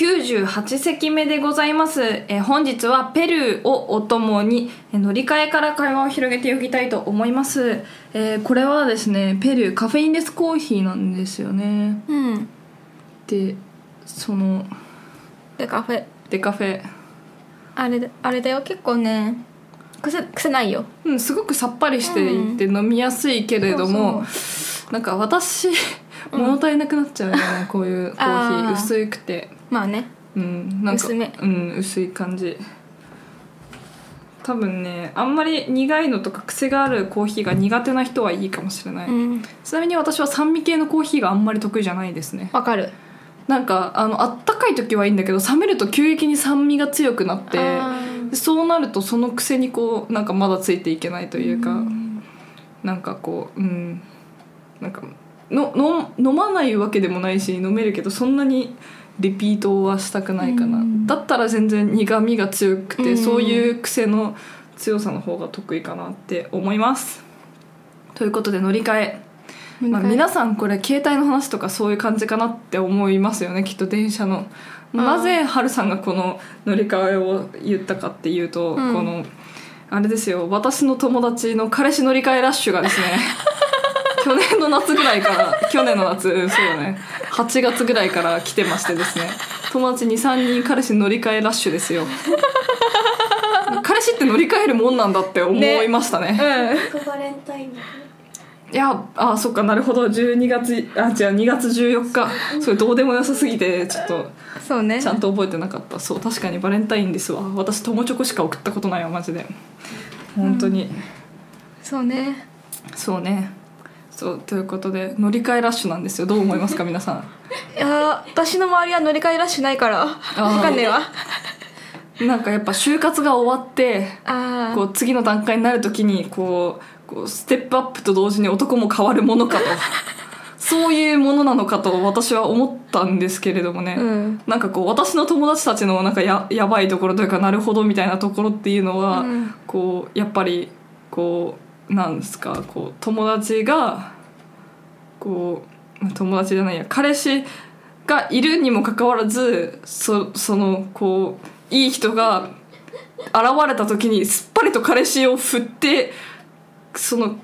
98席目でございます、えー本日はペルーをお供にえー乗り換えから会話を広げていきたいと思います、えーこれはですねペルーカフェインレスコーヒーなんですよね。うん。でそのでカフェ。デカフェ。あれだあれだよ。結構ね癖癖ないよ。うん、すごくさっぱりしていて飲みやすいけれども、なんか私物足りなくなっちゃうよね、こういうコー。ヒーあー薄くて。まあね。うん。なんか薄め。うん薄い感じ。多分ねあんまり苦いのとか癖があるコーヒーが苦手な人はいいかもしれない、うん。ちなみに私は酸味系のコーヒーがあんまり得意じゃないですね。わかる。なんかあのあったかい時はいいんだけど冷めると急激に酸味が強くなってあー。でそうなるとその癖にこうなんかまだついていけないというか、なんかこううん。なんかのの飲まないわけでもないし飲めるけどそんなにリピートはしたくないかな、うん。だったら全然苦みが強くて、うん。そういう癖の強さの方が得意かなって思います。ということで乗り換え。まあ、皆さんこれ携帯の話とかそういう感じかなって思いますよね。きっと電車の。なぜハルさんがこの乗り換えを言ったかっていうと、うん。このあれですよ。私の友達の彼氏乗り換えラッシュがですね 去年の夏ぐらいから去年の夏うんそうだね。8月ぐらいから来てましてですね。友達23人彼氏乗り換えラッシュですよ。彼氏って乗り換えるもんなんだって思いましたね。うん。バレンタインだいやあそっかなるほど。12月あ違う2月14日。それどうでもよさすぎてちょっとそうね。ちゃんと覚えてなかった。そう確かにバレンタインですわ。私友チョコしか送ったことないわマジで。本当に、そうね。そうねそうということで乗り換えラッシュなんですよ。どう思いますか 皆さん？いやー私の周りは乗り換えラッシュないからわかんねえわ。なんかやっぱ就活が終わってあこう次の段階になるときにこうこうステップアップと同時に男も変わるものかと。そういうものなのかと私は思ったんですけれどもね、うん。なんかこう私の友達たちのなんかややばいところというかなるほどみたいなところっていうのは、うん。こうやっぱりこうなんですかこう友達がこうまあ友達じゃないや彼氏がいるにもかかわらずそそのこういい人が現れた時にすっぱりと彼氏を振ってその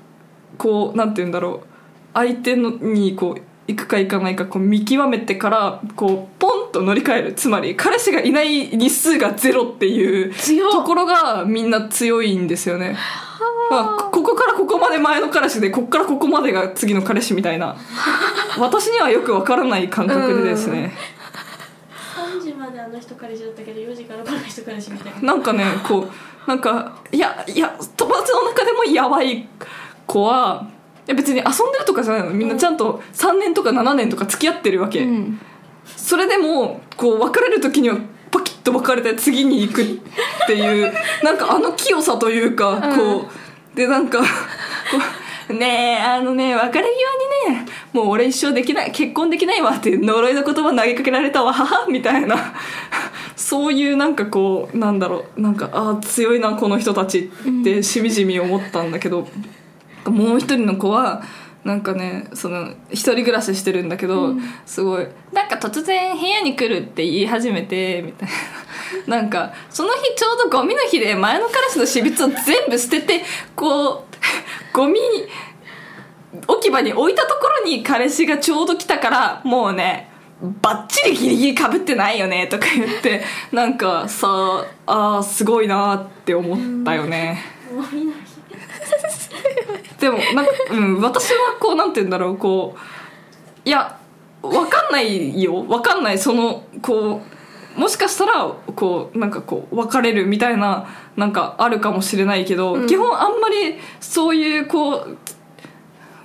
こうなんて言うんだろう相手のにこう行くか行かないかこう見極めてからこうポンと乗り換える。つまり彼氏がいない日数がゼロっていうところがみんな強いんですよね。まあ、ここからここまで前の彼氏でここからここまでが次の彼氏みたいな。私にはよくわからない感覚でですね。3時まであの人彼氏だったけど4時からこの人彼氏みたいな。なんかねこうなんかいやいや友達の中でもやばい子はいや別に遊んでるとかじゃないの。みんなちゃんと3年とか7年とか付き合ってるわけ、うん。それでもこう別れる時にはパキッと別れて次に行くっていうなんかあの清さというか、こうでなんかこうねえあのね別れ際にねもう俺一生できない結婚できないわっていう呪いの言葉投げかけられたわははみたいなそういうなんかこうなんだろうなんかああ強いなこの人たちってしみじみ思ったんだけど、もう一人の子はなんかねその一人暮らししてるんだけど、すごいなんか突然部屋に来るって言い始めてみたいななんかその日ちょうどゴミの日で前の彼氏の私物を全部捨ててこう ゴミ置き場に置いたところに彼氏がちょうど来たからもうねバッチリギリギリかぶってないよねとか言ってなんかさあーすごいなって思ったよね。でもなんか、うん、私はこうなんて言うんだろうこういやわかんないよわかんないそのこうもしかしたらこうなんかこう別れるみたいななんかあるかもしれないけど、基本あんまりそういうこう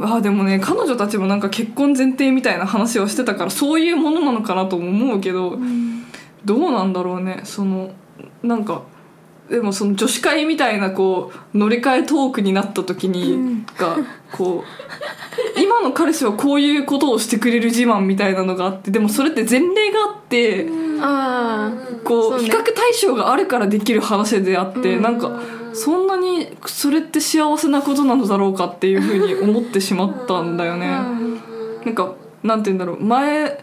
あでもね彼女たちもなんか結婚前提みたいな話をしてたからそういうものなのかなとも思うけど、どうなんだろうね。そのなんかでもその女子会みたいなこう乗り換えトークになった時に、がこう今の彼氏はこういうことをしてくれる自慢みたいなのがあってでもそれって前例があって、あこそう比較対象があるからできる話であって、うん。なんかそんなにそれって幸せなことなのだろうかっていうふうに思ってしまったんだよね。なんかなんて言うんだろう。前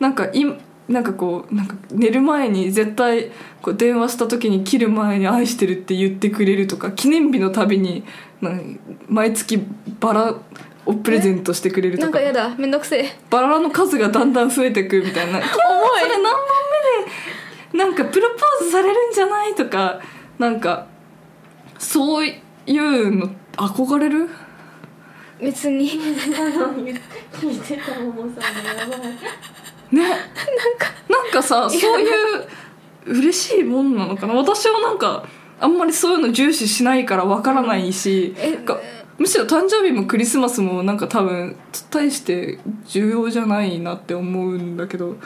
なんかいなんかこうなんか寝る前に絶対こう電話した時に切る前に「愛してる」って言ってくれるとか記念日のたびに毎月バラをプレゼントしてくれるとか。なんかやだめんどくせえ。バラの数がだんだん増えてくみたいな「重い。それ何問目でなんかプロポーズされるんじゃない?」とかなんかそういうの憧れる？別に。あの言ってたももさんがやばいね。なんかなんかさそういう嬉しいもんなのかな。私はなんかあんまりそういうの重視しないからわからないし、むしろ誕生日もクリスマスもなんか多分大して重要じゃないなって思うんだけど。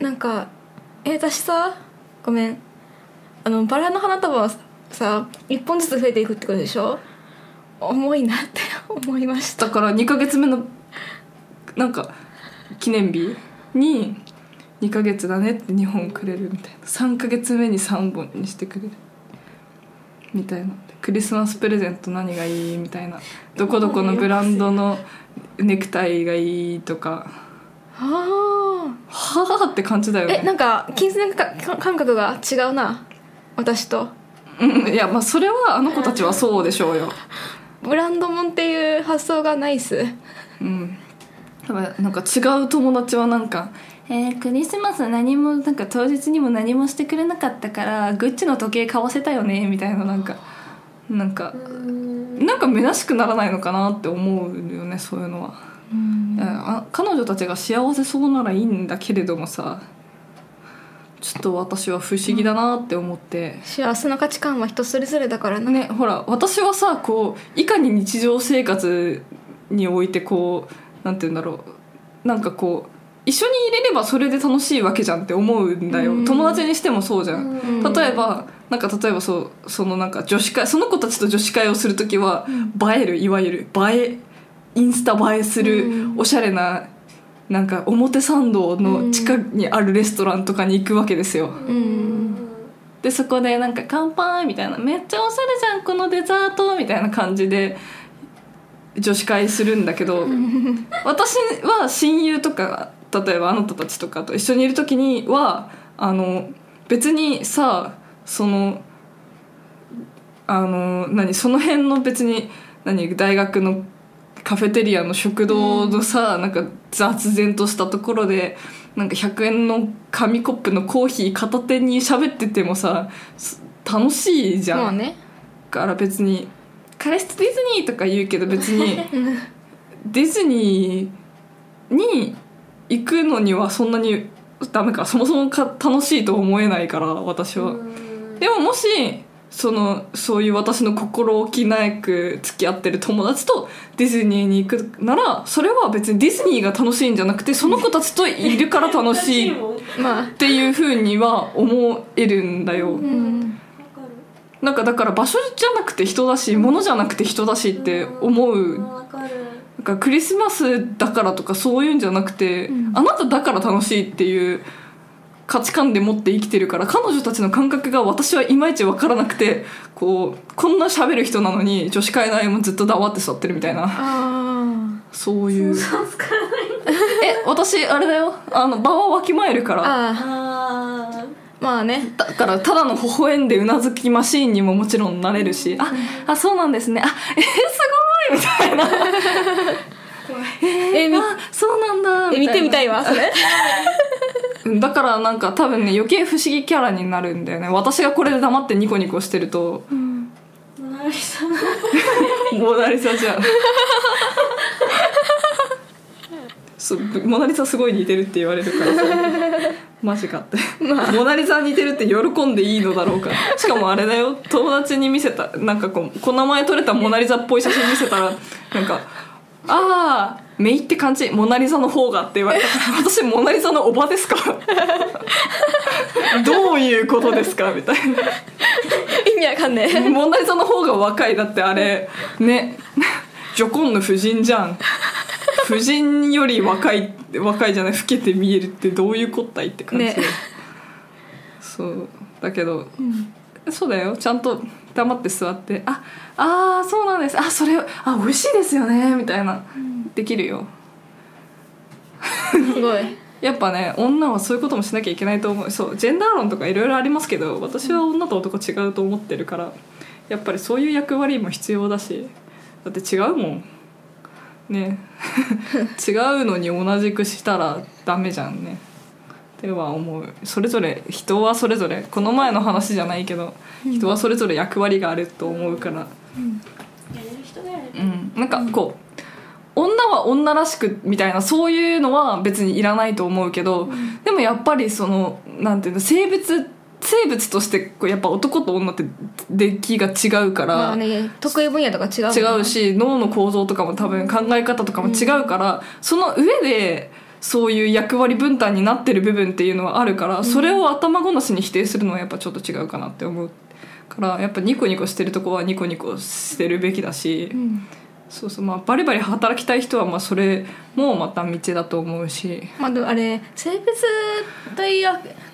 なんかえ私さごめん。あのバラの花束はさ一本ずつ増えていくってことでしょ？重いなって思いました。だから2ヶ月目のなんか記念日？に2ヶ月だねって2本くれるみたいな。3ヶ月目に3本にしてくれる。みたいな。クリスマスプレゼント何がいいみたいな。どこどこのブランドのネクタイがいいとか。あはあって感じだよあえなねんか金銭か感覚が違うな。私と。うん。いやまあそれはあの子たちはそうでしょうよ。ブランドもんっていう発想がないっす。うんだからなんか違う友達はなんか「えークリスマス何もなんか当日にも何もしてくれなかったからグッチの時計買わせたよね」みたいななんかなんかなんか虚しくならないのかなって思うよねそういうのは、あ彼女たちが幸せそうならいいんだけれどもさちょっと私は不思議だなって思って、幸せの価値観は人それぞれだからな、ねほら私はさこういかに日常生活においてこうなんて言うんだろう。なんかこう一緒にいれればそれで楽しいわけじゃんって思うんだよ、うん。友達にしてもそうじゃん、うん。例えばなんか例えばそうそのなんか女子会その子たちと女子会をする時は、映えるいわゆる映えインスタ映えするうん。おしゃれななんか表参道の近くにあるレストランとかに行くわけですよ、うん。でそこでなんか「乾杯!」みたいな「めっちゃおしゃれじゃんこのデザート!」みたいな感じで女子会するんだけど 私は親友とか例えばあなたたちとかと一緒にいる時にはあの別にさそのあの何その辺の別に何大学のカフェテリアの食堂のさ、なんか雑然としたところでなんか100円の紙コップのコーヒー片手に喋っててもさす楽しいじゃん、まあね。だから別に「彼氏とディズニー」とか言うけど別に ディズニーに行くのにはそんなにダメかそもそもか楽しいと思えないから私は。でももしそのそういう私の心置きなく付き合ってる友達とディズニーに行くならそれは別にディズニーが楽しいんじゃなくてその子たちといるから楽しい っていうふうには思えるんだよ。うんなんかだから場所じゃなくて人だし物じゃなくて人だしって思う。なんかクリスマスだからとかそういうんじゃなくて、うん。あなただから楽しいっていう価値観で持って生きてるから彼女たちの感覚が私はいまいち分からなくてこうこんな喋る人なのに女子会内もずっと黙って座ってるみたいな。あそういう。え私あれだよ。あの場をわきまえるからまあね。だからただの微笑んでうなずきマシーンにももちろんなれるし、ああそうなんですね。あえー、すごいみたいな。えみあそうなんだ。え見てみたいわそれ。うんだからなんか多分ね余計不思議キャラになるんだよね。私がこれで黙ってニコニコしてると。モナリさんモナリザじゃんモナリザすごい似てるって言われるからさ マジかって、モナリザ似てるって喜んでいいのだろうか しかもあれだよ。友達に見せたなんかこうこの前撮れたモナリザっぽい写真見せたらなんかああメイって感じ。モナ・リザの方がって言われたから 私モナ・リザのおばですか？どういうことですか？みたいな。意味わかんねえ。モナ・リザの方が若い。だってあれね。ジョコンヌ夫人じゃん夫人より若い若いじゃない老けて見えるってどういうこったいって感じ、ね。そう。だけど、そうだよ。ちゃんと黙って座って「ああーそうなんです。あそれあ美味しいですよね」みたいな、できるよ。すごい。やっぱね女はそういうこともしなきゃいけないと思う。そうジェンダー論とかいろいろありますけど私は女と男違うと思ってるからやっぱりそういう役割も必要だしだって違うもんね。違うのに同じくしたらダメじゃんね。っては思う。それぞれ人はそれぞれ。この前の話じゃないけど人はそれぞれ役割があると思うから。やれる人がやれるうん、なんかこう女は女らしくみたいなそういうのは別にいらないと思うけど、でもやっぱりそのなんていうの生物生物としてこうやっぱ男と女って出来が違うから、まあね得意分野とか違う違うし脳の構造とかも多分考え方とかも違うから、その上でそういう役割分担になってる部分っていうのはあるから、それを頭ごなしに否定するのはやっぱちょっと違うかなって思うからやっぱニコニコしてるとこはニコニコしてるべきだし、うんそうそうまあバリバリ働きたい人はまあそれもまた道だと思うし。まあでもあれ性別という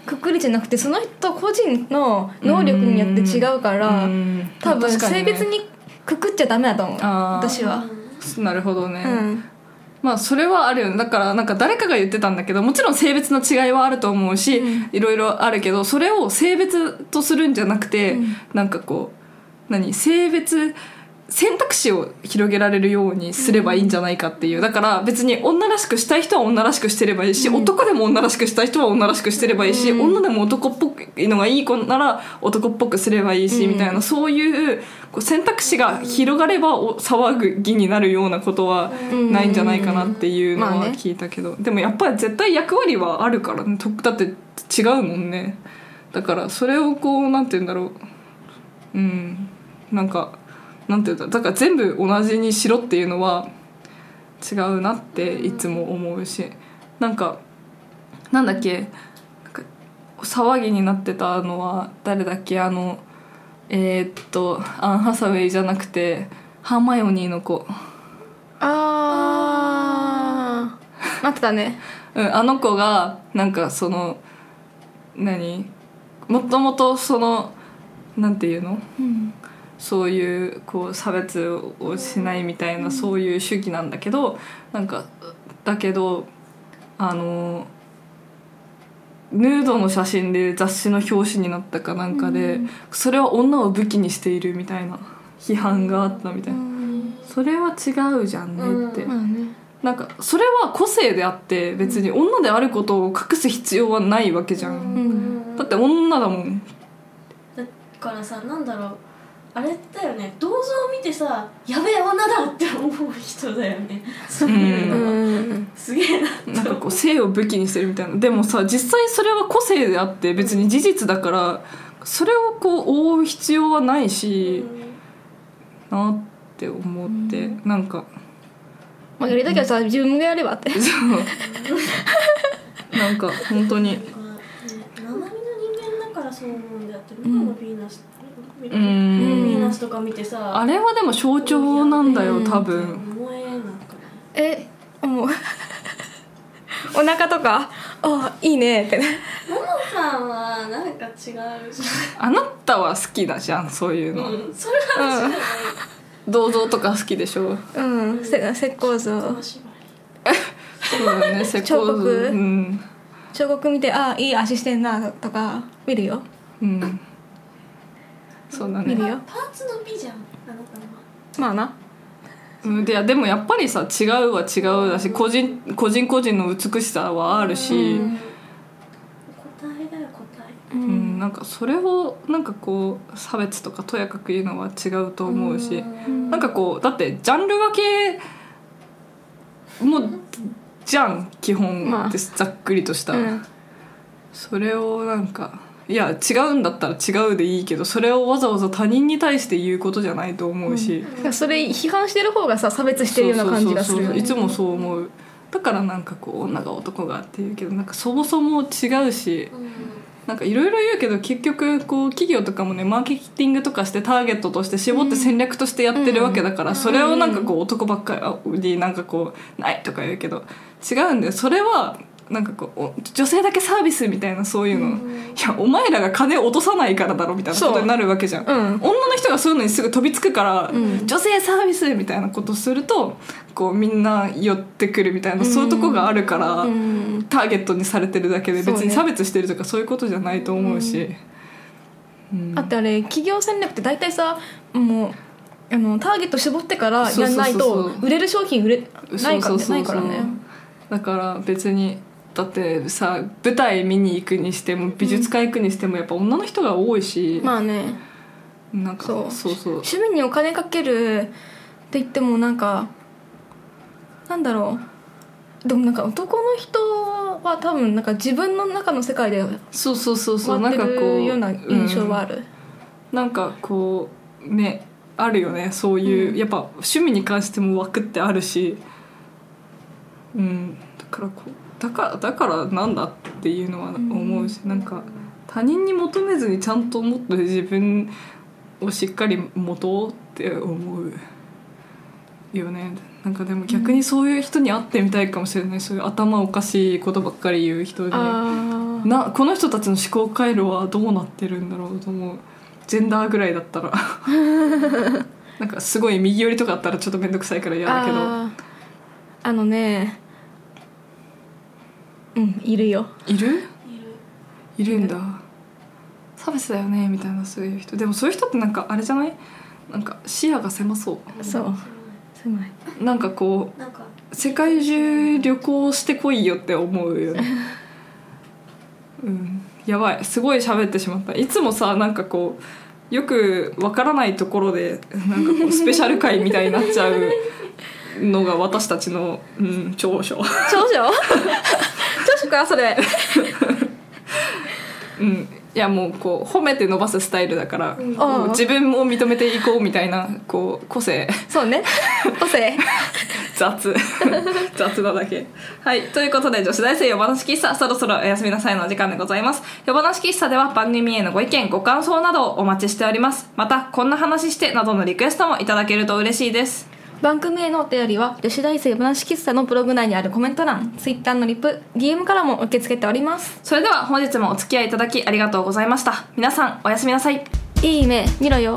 くくりじゃなくてその人個人の能力によって違うからうん。多分性別にくくっちゃダメだと思う。私は。なるほどね、うん。まあそれはあるよね。だからなんか誰かが言ってたんだけどもちろん性別の違いはあると思うし、うん。いろいろあるけどそれを性別とするんじゃなくて、うん。なんかこう何？性別選択肢を広げられるようにすればいいんじゃないかっていう。だから別に女らしくしたい人は女らしくしてればいいし、男でも女らしくしたい人は女らしくしてればいいし、女でも男っぽいのがいい子なら男っぽくすればいいし、うん。みたいなそういうこう選択肢が広がればお騒ぎになるようなことはうん。ないんじゃないかなっていうのはまあね聞いたけど、でもやっぱり絶対役割はあるからね。とだって違うもんね。だからそれをこうなんて言うんだろう。うん。なんかなんて言うんだから全部同じにしろっていうのは違うなっていつも思うしなんかなんだっけ騒ぎになってたのは誰だっけあのえーっとアン・ハサウェイじゃなくてハーマイオニーの子。あー。なってたね。うん、あの子がなんかその何？もともとそのなんていうの？うんそういうこう差別をしないみたいなそういう主義なんだけどなんかだけどあのヌードの写真で雑誌の表紙になったかなんかで、それは女を武器にしているみたいな批判があったみたいな、それは違うじゃんねって、なんかそれは個性であって別に女であることを隠す必要はないわけじゃん、ん。だって女だもん。だからさなんだろうあれだよね。銅像を見てさやべえ女だって思う人だよね。そういうのは、うん。すげえななんかこう性を武器にしてるみたいな。でもさ実際それは個性であって別に事実だからそれをこう覆う必要はないしなって思って。なんか。まあやりたきゃさ自分がやればって。そう。なんか本当に。生身の人間だからそう思うんであって今のヴィーナス、うヴィーナん。スとか見てさあれはでも象徴なんだようん。多分。思えもう。お腹とか？あいいね。ってねももさんはなんか違うじあなたは好きだじゃんそういうの、うん。それは話じゃない銅像とか好きでしょ？うん。せ石膏像。そうだね石膏彫刻。うん。彫刻見てあいい足してんなとか見るよ。うんそうだね。見るよパーツの美じゃん。あなたのはまあな。うんでいやでもやっぱりさ違うは違うだし個人個人個人の美しさはあるし、うん。答えだよ答え。ううんなんかそれをなんかこう差別とかとやかく言うのは違うと思うし、ん。なんかこうだってジャンル分けもじゃん基本まあ。ってざっくりとした、うん。それをなんかいや違うんだったら違うでいいけどそれをわざわざ他人に対して言うことじゃないと思うし、だからそれ批判してる方がさ差別してるような感じがするいつもそう思う。だからなんかこう女が男がっていうけどなんかそもそも違うしなんかいろいろ言うけど結局こう企業とかもねマーケティングとかしてターゲットとして絞って戦略としてやってるわけだから、それをなんかこう男ばっかりになんかこうないとか言うけど違うんだよ。それはなんかこうお女性だけサービスみたいなそういうの、いやお前らが金を落とさないからだろみたいなことになるわけじゃん、うん。女の人がそういうのにすぐ飛びつくから、ん。女性サービスみたいなことするとこうみんな寄ってくるみたいな、そういうとこがあるから、うん。ターゲットにされてるだけで別に差別してるとかそういうことじゃないと思うし、うん。あってあれ企業戦略って大体さもうあのターゲット絞ってからやんないと売れる商品売れないからねだから別にだってさ舞台見に行くにしても美術館行くにしてもやっぱ女の人が多いし、まあね。なんかそう。そうそう。趣味にお金かけるって言ってもなんかなんだろう。でもなんか男の人は多分なんか自分の中の世界でそうそうそうそう。なんかこうるような印象はある、うん。なんかこうねあるよね。そういう、うん。やっぱ趣味に関しても枠ってあるし。うん。だからこうだからだからなんだっていうのは思うし、なんか他人に求めずにちゃんともっと自分をしっかり持とうって思うよね。なんかでも逆にそういう人に会ってみたいかもしれない。そういう頭おかしいことばっかり言う人にああなこの人たちの思考回路はどうなってるんだろうと思う。ジェンダーぐらいだったら。なんかすごい右寄りとかあったらちょっと面倒くさいから嫌だけど。あのねうんいるよ。いる？いる。んだ。差別だよねみたいなそういう人。でもそういう人ってなんかあれじゃない？なんか視野が狭そそう。狭い。うなんかこなんかう世界中旅行してこいよって思うよね。うん。やばい。すごい喋ってしまった。いつもさなんかこうよくわからないところでなんかこう スペシャル回みたいになっちゃうのが私たちの、うん、長所。長所？長所かそれ。うん。いやもうこう褒めて伸ばすスタイルだから、うん。こう自分も認めていこうみたいなこう個性。そうね。個性。雑。雑なだけ。はい。ということで女子大生夜話喫茶そろそろお休みなさいのお時間でございます。夜話喫茶では番組へのご意見ご感想などをお待ちしております。またこんな話してなどのリクエストもいただけると嬉しいです番組へのお便りは女子大生話喫茶のブログ内にあるコメント欄 Twitter のリプ DM からも受け付けております。それでは本日もお付き合いいただきありがとうございました。皆さんおやすみなさい。いい夢見ろよ